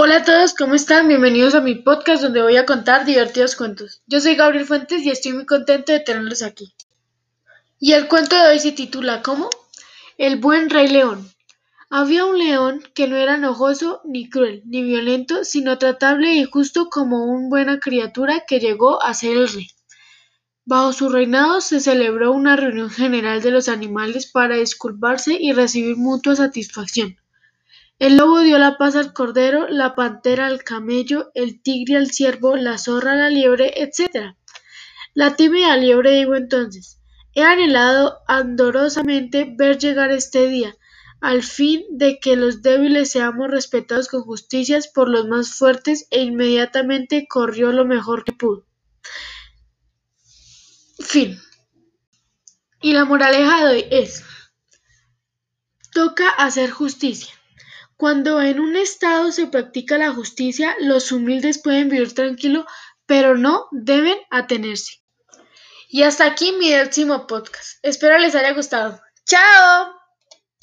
Hola a todos, ¿cómo están? Bienvenidos a mi podcast donde voy a contar divertidos cuentos. Yo soy Gabriel Fuentes y estoy muy contento de tenerlos aquí. Y el cuento de hoy se titula ¿Cómo? El buen rey león. Había un león que no era enojoso, ni cruel, ni violento, sino tratable y justo como una buena criatura que llegó a ser el rey. Bajo su reinado se celebró una reunión general de los animales para disculparse y recibir mutua satisfacción. El lobo dio la paz al cordero, la pantera al camello, el tigre al ciervo, la zorra a la liebre, etc. La tímida liebre dijo entonces He anhelado andorosamente ver llegar este día, al fin de que los débiles seamos respetados con justicias por los más fuertes, e inmediatamente corrió lo mejor que pudo. Fin. Y la moraleja de hoy es toca hacer justicia. Cuando en un Estado se practica la justicia, los humildes pueden vivir tranquilo, pero no deben atenerse. Y hasta aquí mi décimo podcast. Espero les haya gustado. ¡Chao!